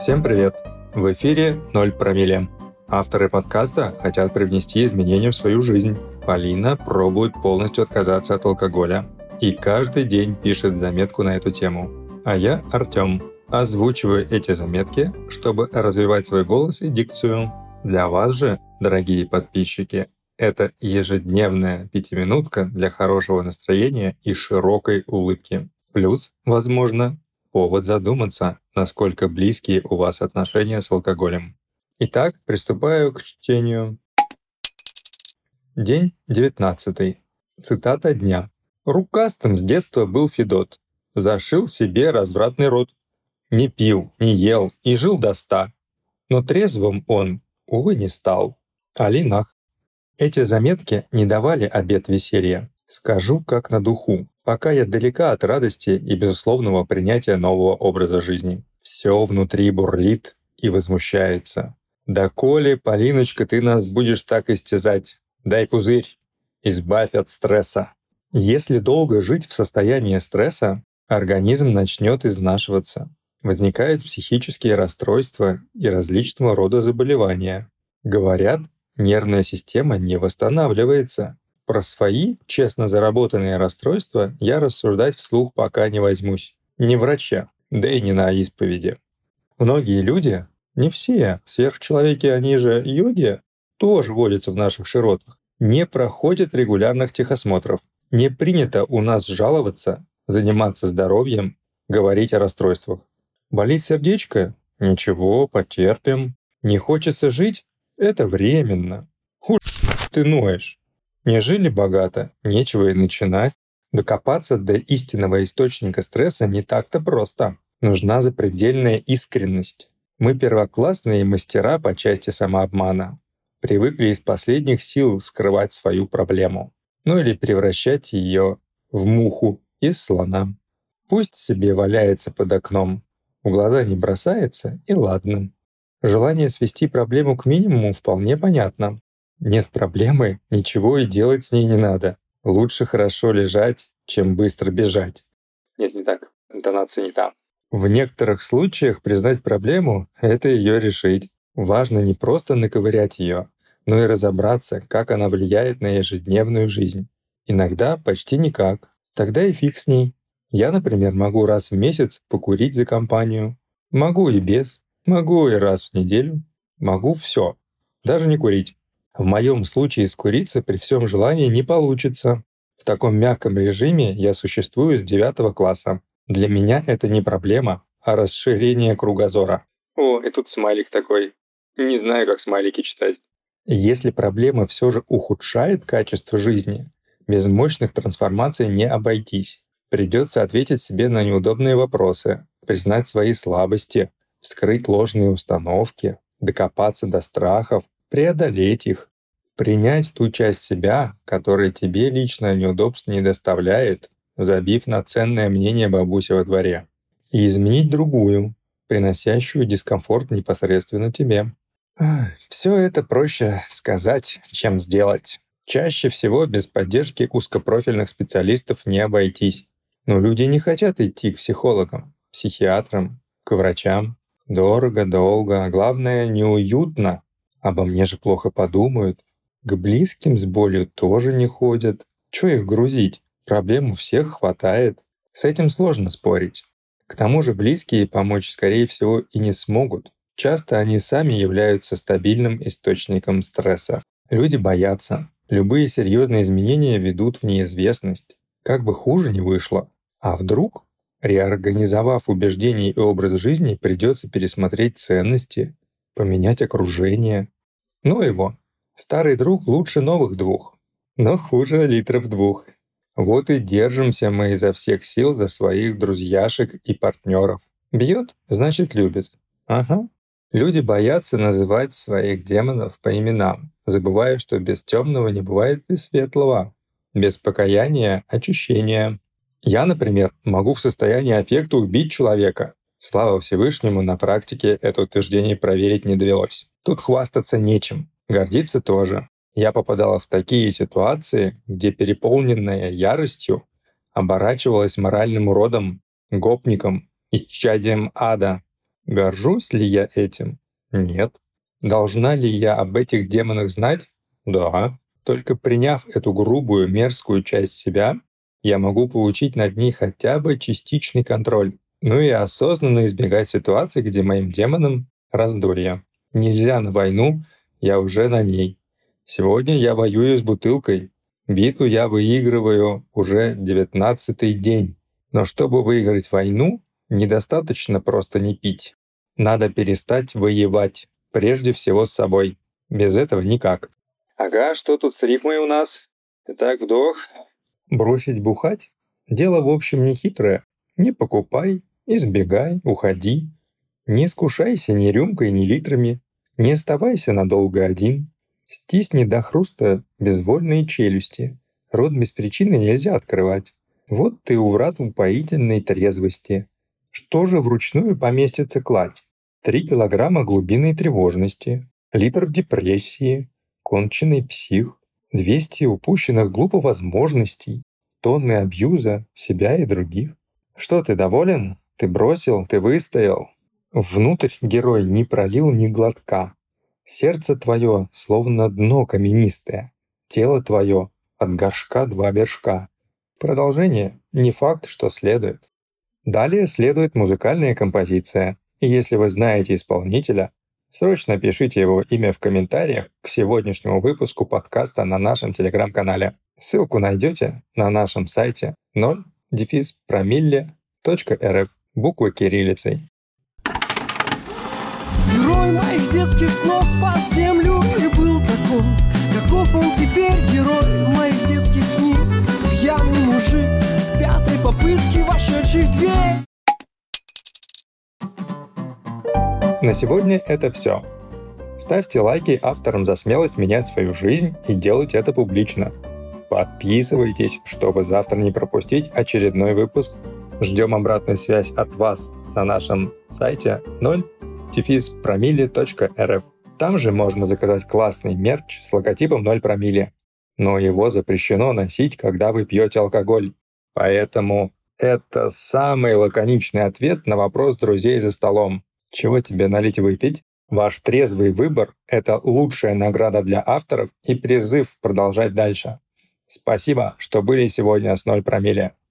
Всем привет! В эфире «Ноль промилле». Авторы подкаста хотят привнести изменения в свою жизнь. Полина пробует полностью отказаться от алкоголя. И каждый день пишет заметку на эту тему. А я, Артем, озвучиваю эти заметки, чтобы развивать свой голос и дикцию. Для вас же, дорогие подписчики, это ежедневная пятиминутка для хорошего настроения и широкой улыбки. Плюс, возможно, повод задуматься, насколько близкие у вас отношения с алкоголем. Итак, приступаю к чтению. День 19. Цитата дня. Рукастым с детства был Федот. Зашил себе развратный рот. Не пил, не ел и жил до ста. Но трезвым он, увы, не стал. Алинах. Эти заметки не давали обет веселья. Скажу как на духу пока я далека от радости и безусловного принятия нового образа жизни. Все внутри бурлит и возмущается. «Да коли, Полиночка, ты нас будешь так истязать? Дай пузырь! Избавь от стресса!» Если долго жить в состоянии стресса, организм начнет изнашиваться. Возникают психические расстройства и различного рода заболевания. Говорят, нервная система не восстанавливается, про свои, честно заработанные расстройства я рассуждать вслух пока не возьмусь. Не врача, да и не на исповеди. Многие люди, не все, сверхчеловеки, они же йоги, тоже водятся в наших широтах, не проходят регулярных техосмотров. Не принято у нас жаловаться, заниматься здоровьем, говорить о расстройствах. Болит сердечко? Ничего, потерпим. Не хочется жить? Это временно. Хуй ты ноешь. Не жили богато, нечего и начинать. Докопаться до истинного источника стресса не так-то просто. Нужна запредельная искренность. Мы первоклассные мастера по части самообмана. Привыкли из последних сил скрывать свою проблему. Ну или превращать ее в муху из слона. Пусть себе валяется под окном. В глаза не бросается, и ладно. Желание свести проблему к минимуму вполне понятно. Нет проблемы, ничего и делать с ней не надо. Лучше хорошо лежать, чем быстро бежать. Нет, не так. Интонация не та. В некоторых случаях признать проблему — это ее решить. Важно не просто наковырять ее, но и разобраться, как она влияет на ежедневную жизнь. Иногда почти никак. Тогда и фиг с ней. Я, например, могу раз в месяц покурить за компанию. Могу и без. Могу и раз в неделю. Могу все. Даже не курить. В моем случае с курицей при всем желании не получится. В таком мягком режиме я существую с девятого класса. Для меня это не проблема, а расширение кругозора. О, и тут смайлик такой. Не знаю, как смайлики читать. Если проблема все же ухудшает качество жизни, без мощных трансформаций не обойтись. Придется ответить себе на неудобные вопросы, признать свои слабости, вскрыть ложные установки, докопаться до страхов, преодолеть их, принять ту часть себя, которая тебе лично неудобств не доставляет, забив на ценное мнение бабуси во дворе, и изменить другую, приносящую дискомфорт непосредственно тебе. Все это проще сказать, чем сделать. Чаще всего без поддержки узкопрофильных специалистов не обойтись. Но люди не хотят идти к психологам, психиатрам, к врачам. Дорого, долго, а главное, неуютно. Обо мне же плохо подумают. К близким с болью тоже не ходят. Чё их грузить? Проблем у всех хватает. С этим сложно спорить. К тому же близкие помочь, скорее всего, и не смогут. Часто они сами являются стабильным источником стресса. Люди боятся. Любые серьезные изменения ведут в неизвестность. Как бы хуже не вышло. А вдруг, реорганизовав убеждения и образ жизни, придется пересмотреть ценности, поменять окружение. Ну его, старый друг лучше новых двух, но хуже литров двух. Вот и держимся мы изо всех сил за своих друзьяшек и партнеров. Бьет, значит любит. Ага. Люди боятся называть своих демонов по именам, забывая, что без темного не бывает и светлого. Без покаяния — очищения. Я, например, могу в состоянии аффекта убить человека, Слава Всевышнему, на практике это утверждение проверить не довелось. Тут хвастаться нечем, гордиться тоже. Я попадала в такие ситуации, где переполненная яростью оборачивалась моральным уродом, гопником, исчадием ада. Горжусь ли я этим? Нет. Должна ли я об этих демонах знать? Да. Только приняв эту грубую, мерзкую часть себя, я могу получить над ней хотя бы частичный контроль. Ну и осознанно избегать ситуаций, где моим демонам раздолье. Нельзя на войну, я уже на ней. Сегодня я воюю с бутылкой. Битву я выигрываю уже девятнадцатый день. Но чтобы выиграть войну, недостаточно просто не пить. Надо перестать воевать, прежде всего с собой. Без этого никак. Ага, что тут с рифмой у нас? Итак, вдох. Бросить бухать? Дело в общем не хитрое. Не покупай, избегай, уходи. Не искушайся ни рюмкой, ни литрами. Не оставайся надолго один. Стисни до хруста безвольные челюсти. Рот без причины нельзя открывать. Вот ты у врат упоительной трезвости. Что же вручную поместится кладь? Три килограмма глубинной тревожности, литр депрессии, конченый псих, 200 упущенных глупо возможностей, тонны абьюза себя и других. Что ты доволен? Ты бросил, ты выстоял. Внутрь герой не пролил ни глотка. Сердце твое словно дно каменистое, тело твое от горшка два вершка. Продолжение не факт, что следует. Далее следует музыкальная композиция, и если вы знаете исполнителя, срочно пишите его имя в комментариях к сегодняшнему выпуску подкаста на нашем телеграм-канале. Ссылку найдете на нашем сайте 0 дефис промилле.рф буквы кириллицей. Детских снов спас землю и был таков Каков он теперь герой моих детских книг Пьяный мужик с пятой попытки вошедший в дверь На сегодня это все. Ставьте лайки авторам за смелость менять свою жизнь и делать это публично. Подписывайтесь, чтобы завтра не пропустить очередной выпуск. Ждем обратную связь от вас на нашем сайте 0 промилле.рф. Там же можно заказать классный мерч с логотипом 0 промилле. Но его запрещено носить, когда вы пьете алкоголь. Поэтому это самый лаконичный ответ на вопрос друзей за столом. Чего тебе налить и выпить? Ваш трезвый выбор – это лучшая награда для авторов и призыв продолжать дальше. Спасибо, что были сегодня с 0 промилле.